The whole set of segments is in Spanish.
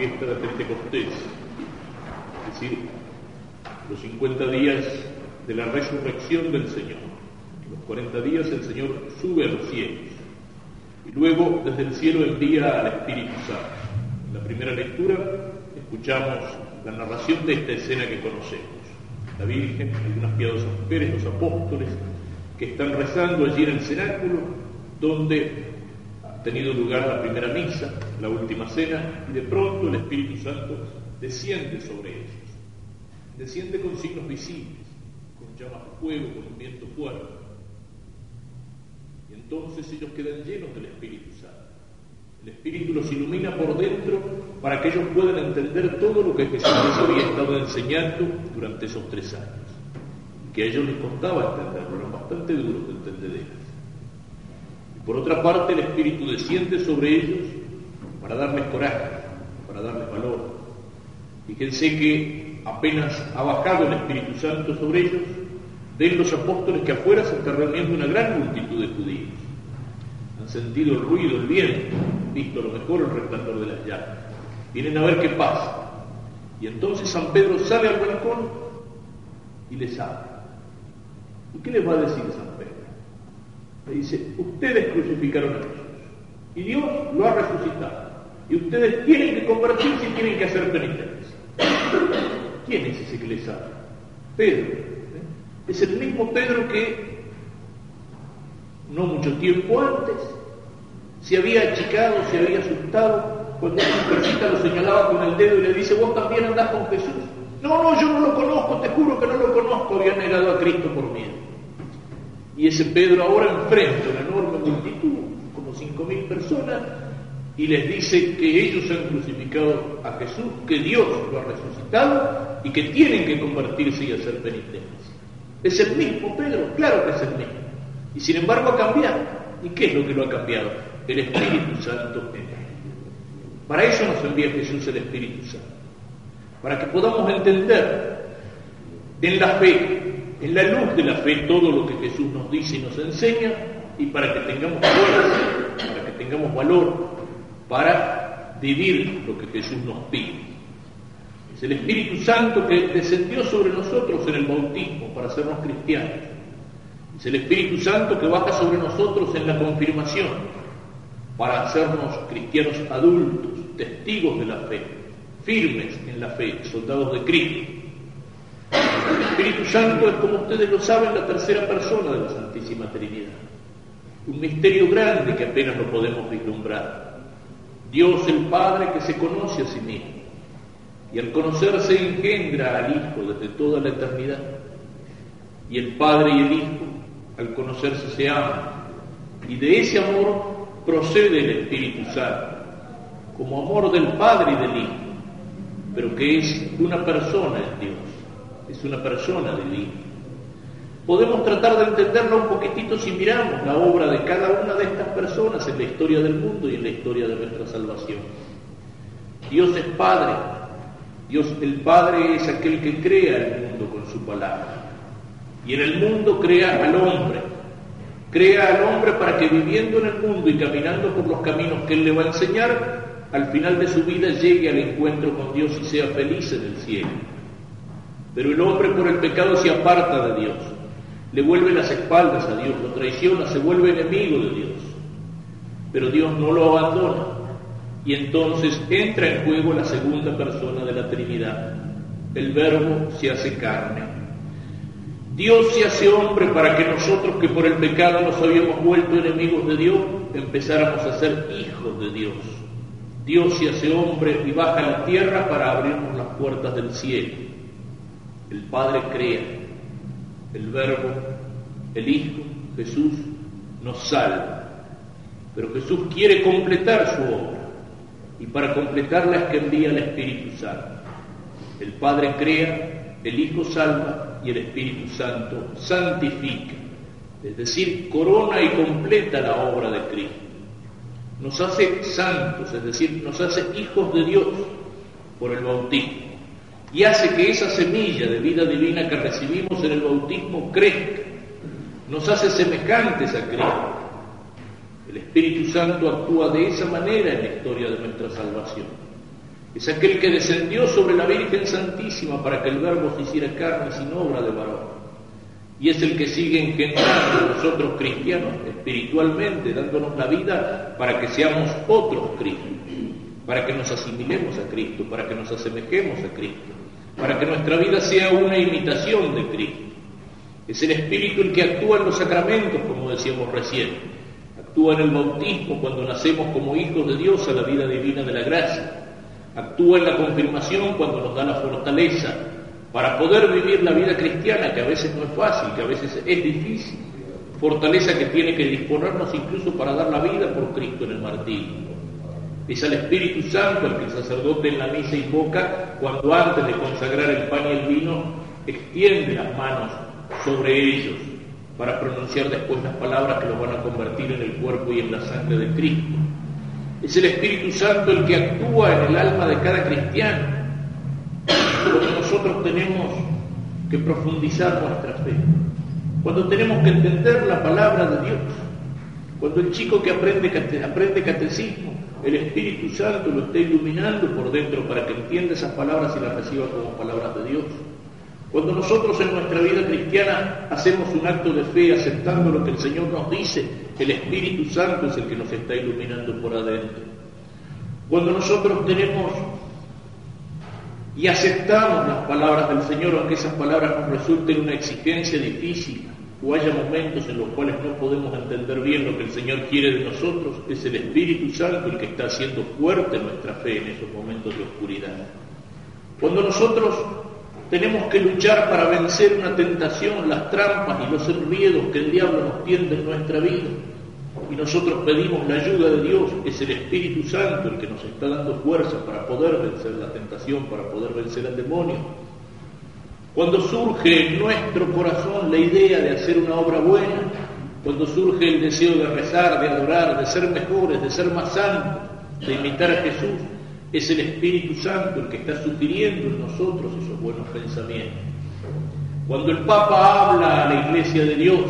fiesta de Pentecostés, es decir, los 50 días de la resurrección del Señor. Los 40 días el Señor sube a los cielos y luego desde el cielo envía al Espíritu Santo. En la primera lectura escuchamos la narración de esta escena que conocemos. La Virgen, algunas piadosas mujeres, los apóstoles, que están rezando allí en el cenáculo, donde tenido lugar la primera misa, la última cena, y de pronto el Espíritu Santo desciende sobre ellos. Desciende con signos visibles, con llamas de fuego, con un viento fuerte. Y entonces ellos quedan llenos del Espíritu Santo. El Espíritu los ilumina por dentro para que ellos puedan entender todo lo que Jesús había estado enseñando durante esos tres años. Que a ellos les costaba entenderlo, eran bastante duros de entender. Por otra parte, el Espíritu desciende sobre ellos para darles coraje, para darles valor. Fíjense que apenas ha bajado el Espíritu Santo sobre ellos, ven los apóstoles que afuera se está reuniendo una gran multitud de judíos. Han sentido el ruido, el viento, visto a lo mejor el resplandor de las llamas. Vienen a ver qué pasa. Y entonces San Pedro sale al balcón y les habla. ¿Y qué les va a decir San Pedro? Le dice, ustedes crucificaron a Jesús y Dios lo ha resucitado. Y ustedes tienen que convertirse y tienen que hacer penitencia. ¿Quién es ese que les habla? Pedro. ¿eh? Es el mismo Pedro que no mucho tiempo antes se había achicado, se había asustado, cuando persita lo señalaba con el dedo y le dice, vos también andás con Jesús. No, no, yo no lo conozco, te juro que no lo conozco, había negado a Cristo por miedo. Y ese Pedro ahora enfrenta una enorme multitud, como cinco mil personas, y les dice que ellos han crucificado a Jesús, que Dios lo ha resucitado y que tienen que convertirse y hacer penitencia. Es el mismo Pedro, claro que es el mismo. Y sin embargo ha cambiado. ¿Y qué es lo que lo ha cambiado? El Espíritu Santo en él. Para eso nos envía Jesús el Espíritu Santo. Para que podamos entender en la fe, en la luz de la fe, todo lo que Jesús nos dice y nos enseña, y para que tengamos fuerza, para que tengamos valor, para vivir lo que Jesús nos pide. Es el Espíritu Santo que descendió sobre nosotros en el bautismo para hacernos cristianos. Es el Espíritu Santo que baja sobre nosotros en la confirmación para hacernos cristianos adultos, testigos de la fe, firmes en la fe, soldados de Cristo. Espíritu Santo es, como ustedes lo saben, la tercera persona de la Santísima Trinidad. Un misterio grande que apenas lo podemos vislumbrar. Dios el Padre que se conoce a sí mismo y al conocerse engendra al Hijo desde toda la eternidad. Y el Padre y el Hijo al conocerse se aman. Y de ese amor procede el Espíritu Santo, como amor del Padre y del Hijo, pero que es una persona en Dios, es una persona divina. Podemos tratar de entenderlo un poquitito si miramos la obra de cada una de estas personas en la historia del mundo y en la historia de nuestra salvación. Dios es Padre, Dios el Padre es aquel que crea el mundo con su palabra. Y en el mundo crea al hombre. Crea al hombre para que viviendo en el mundo y caminando por los caminos que Él le va a enseñar, al final de su vida llegue al encuentro con Dios y sea feliz en el cielo. Pero el hombre por el pecado se aparta de Dios, le vuelve las espaldas a Dios, lo traiciona, se vuelve enemigo de Dios. Pero Dios no lo abandona. Y entonces entra en juego la segunda persona de la Trinidad. El Verbo se hace carne Dios se hace hombre para que nosotros que por el pecado nos habíamos vuelto enemigos de Dios, empezáramos a ser hijos de Dios. Dios se hace hombre y baja a la tierra para abrirnos las puertas del cielo. El Padre crea, el Verbo, el Hijo, Jesús, nos salva. Pero Jesús quiere completar su obra y para completarla es que envía el Espíritu Santo. El Padre crea, el Hijo salva y el Espíritu Santo santifica, es decir, corona y completa la obra de Cristo. Nos hace santos, es decir, nos hace hijos de Dios por el bautismo y hace que esa semilla de vida divina que recibimos en el bautismo crezca, nos hace semejantes a Cristo. El Espíritu Santo actúa de esa manera en la historia de nuestra salvación. Es aquel que descendió sobre la Virgen Santísima para que el Verbo se hiciera carne sin obra de varón. Y es el que sigue engendrando a nosotros cristianos espiritualmente, dándonos la vida para que seamos otros Cristos, para que nos asimilemos a Cristo, para que nos asemejemos a Cristo, para que nuestra vida sea una imitación de Cristo. Es el Espíritu el que actúa en los sacramentos, como decíamos recién. Actúa en el bautismo cuando nacemos como hijos de Dios a la vida divina de la gracia. Actúa en la confirmación cuando nos da la fortaleza para poder vivir la vida cristiana, que a veces no es fácil, que a veces es difícil. Fortaleza que tiene que disponernos incluso para dar la vida por Cristo en el martirio. Es al Espíritu Santo el que el sacerdote en la misa invoca cuando antes de consagrar el pan y el vino extiende las manos sobre ellos para pronunciar después las palabras que los van a convertir en el cuerpo y en la sangre de Cristo. Es el Espíritu Santo el que actúa en el alma de cada cristiano. Cuando nosotros tenemos que profundizar nuestra fe, cuando tenemos que entender la palabra de Dios, cuando el chico que aprende, aprende catecismo, el Espíritu Santo lo está iluminando por dentro para que entienda esas palabras y las reciba como palabras de Dios. Cuando nosotros en nuestra vida cristiana hacemos un acto de fe aceptando lo que el Señor nos dice, el Espíritu Santo es el que nos está iluminando por adentro. Cuando nosotros tenemos y aceptamos las palabras del Señor, aunque esas palabras nos resulten una exigencia difícil, o haya momentos en los cuales no podemos entender bien lo que el Señor quiere de nosotros, es el Espíritu Santo el que está haciendo fuerte nuestra fe en esos momentos de oscuridad. Cuando nosotros tenemos que luchar para vencer una tentación, las trampas y los enriedos que el diablo nos tiende en nuestra vida. Y nosotros pedimos la ayuda de Dios, es el Espíritu Santo el que nos está dando fuerza para poder vencer la tentación, para poder vencer al demonio. Cuando surge en nuestro corazón la idea de hacer una obra buena, cuando surge el deseo de rezar, de adorar, de ser mejores, de ser más santos, de imitar a Jesús, es el Espíritu Santo el que está sugiriendo en nosotros esos buenos pensamientos. Cuando el Papa habla a la Iglesia de Dios,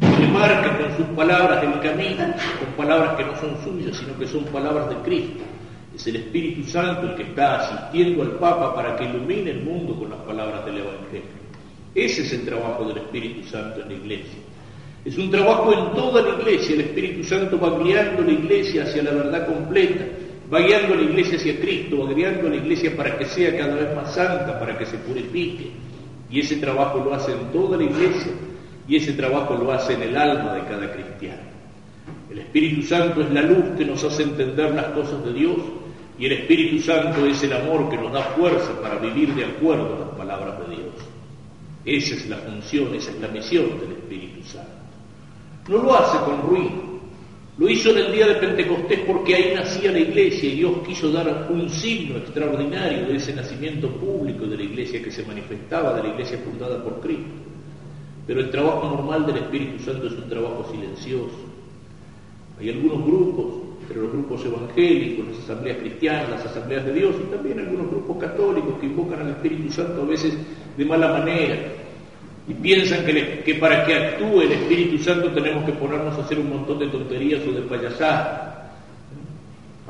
le marca con sus palabras el camino, con palabras que no son suyas, sino que son palabras de Cristo. Es el Espíritu Santo el que está asistiendo al Papa para que ilumine el mundo con las palabras del Evangelio. Ese es el trabajo del Espíritu Santo en la Iglesia. Es un trabajo en toda la Iglesia. El Espíritu Santo va guiando la Iglesia hacia la verdad completa va guiando la iglesia hacia Cristo, va guiando la iglesia para que sea cada vez más santa, para que se purifique. Y ese trabajo lo hace en toda la iglesia y ese trabajo lo hace en el alma de cada cristiano. El Espíritu Santo es la luz que nos hace entender las cosas de Dios y el Espíritu Santo es el amor que nos da fuerza para vivir de acuerdo a las palabras de Dios. Esa es la función, esa es la misión del Espíritu Santo. No lo hace con ruido, lo hizo en el día de Pentecostés porque ahí nacía la iglesia y Dios quiso dar un signo extraordinario de ese nacimiento público de la iglesia que se manifestaba, de la iglesia fundada por Cristo. Pero el trabajo normal del Espíritu Santo es un trabajo silencioso. Hay algunos grupos, entre los grupos evangélicos, las asambleas cristianas, las asambleas de Dios, y también algunos grupos católicos que invocan al Espíritu Santo a veces de mala manera, y piensan que, para que actúe el Espíritu Santo tenemos que ponernos a hacer un montón de tonterías o de payasadas,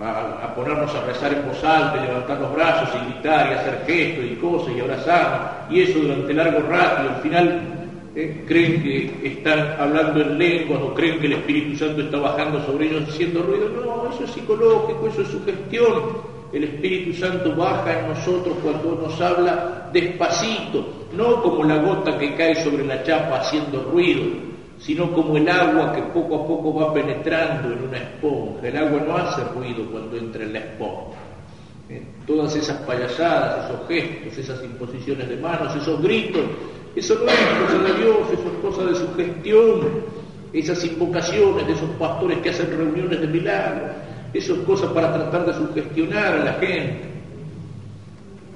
a, ponernos a rezar en voz alta, levantar los brazos y gritar y hacer gestos y cosas y abrazar, y eso durante largo rato, y al final eh, creen que están hablando en lenguas o creen que el Espíritu Santo está bajando sobre ellos haciendo ruido. No, eso es psicológico, eso es sugestión. El Espíritu Santo baja en nosotros cuando nos habla despacito, no como la gota que cae sobre la chapa haciendo ruido, sino como el agua que poco a poco va penetrando en una esponja. El agua no hace ruido cuando entra en la esponja. Eh, todas esas payasadas, esos gestos, esas imposiciones de manos, esos gritos, eso no es cosa de Dios, eso es cosa de su gestión, esas invocaciones de esos pastores que hacen reuniones de milagros eso es cosa para tratar de sugestionar a la gente.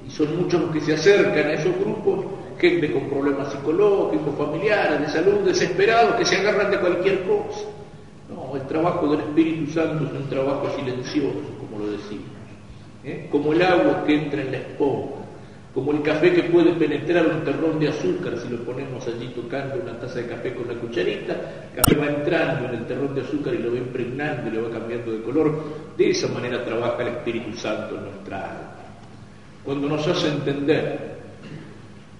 Y son muchos los que se acercan a esos grupos, gente con problemas psicológicos, familiares, de salud, desesperados, que se agarran de cualquier cosa. No, el trabajo del Espíritu Santo es un trabajo silencioso, como lo decimos. ¿eh? Como el agua que entra en la esponja. Como el café que puede penetrar un terrón de azúcar si lo ponemos allí tocando una taza de café con la cucharita, el café va entrando en el terrón de azúcar y lo va impregnando y lo va cambiando de color. De esa manera trabaja el Espíritu Santo en nuestra alma. Cuando nos hace entender,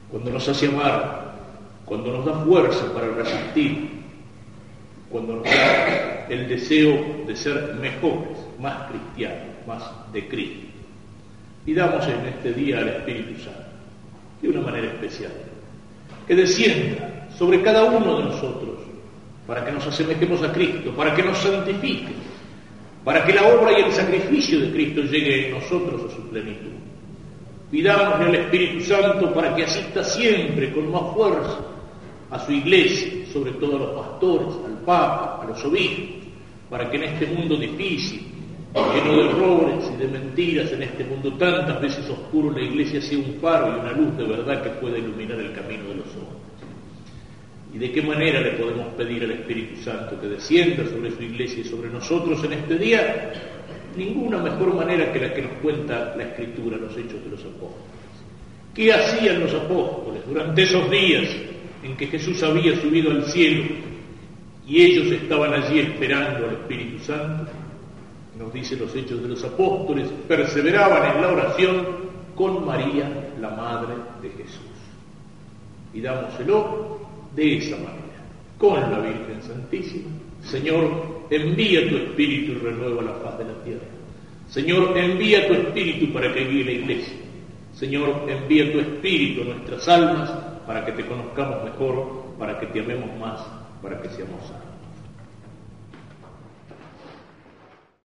cuando nos hace amar, cuando nos da fuerza para resistir, cuando nos da el deseo de ser mejores, más cristianos, más de Cristo. Y damos en este día al Espíritu Santo, de una manera especial, que descienda sobre cada uno de nosotros, para que nos asemejemos a Cristo, para que nos santifique, para que la obra y el sacrificio de Cristo llegue en nosotros a su plenitud. Pidámosle al Espíritu Santo para que asista siempre con más fuerza a su iglesia, sobre todo a los pastores, al Papa, a los obispos, para que en este mundo difícil, lleno de errores y de mentiras, en este mundo tantas veces oscuro, la iglesia sea un faro y una luz de verdad que pueda iluminar el camino de los hombres. ¿Y de qué manera le podemos pedir al Espíritu Santo que descienda sobre su iglesia y sobre nosotros en este día? Ninguna mejor manera que la que nos cuenta la Escritura, los hechos de los apóstoles. ¿Qué hacían los apóstoles durante esos días en que Jesús había subido al cielo y ellos estaban allí esperando al Espíritu Santo? Nos dice los hechos de los apóstoles, perseveraban en la oración con María, la Madre de Jesús. Y dámoselo de esa manera, con la Virgen Santísima. Señor, envía tu Espíritu y renueva la paz de la tierra. Señor, envía tu Espíritu para que guíe la iglesia. Señor, envía tu Espíritu a nuestras almas para que te conozcamos mejor, para que te amemos más, para que seamos sanos.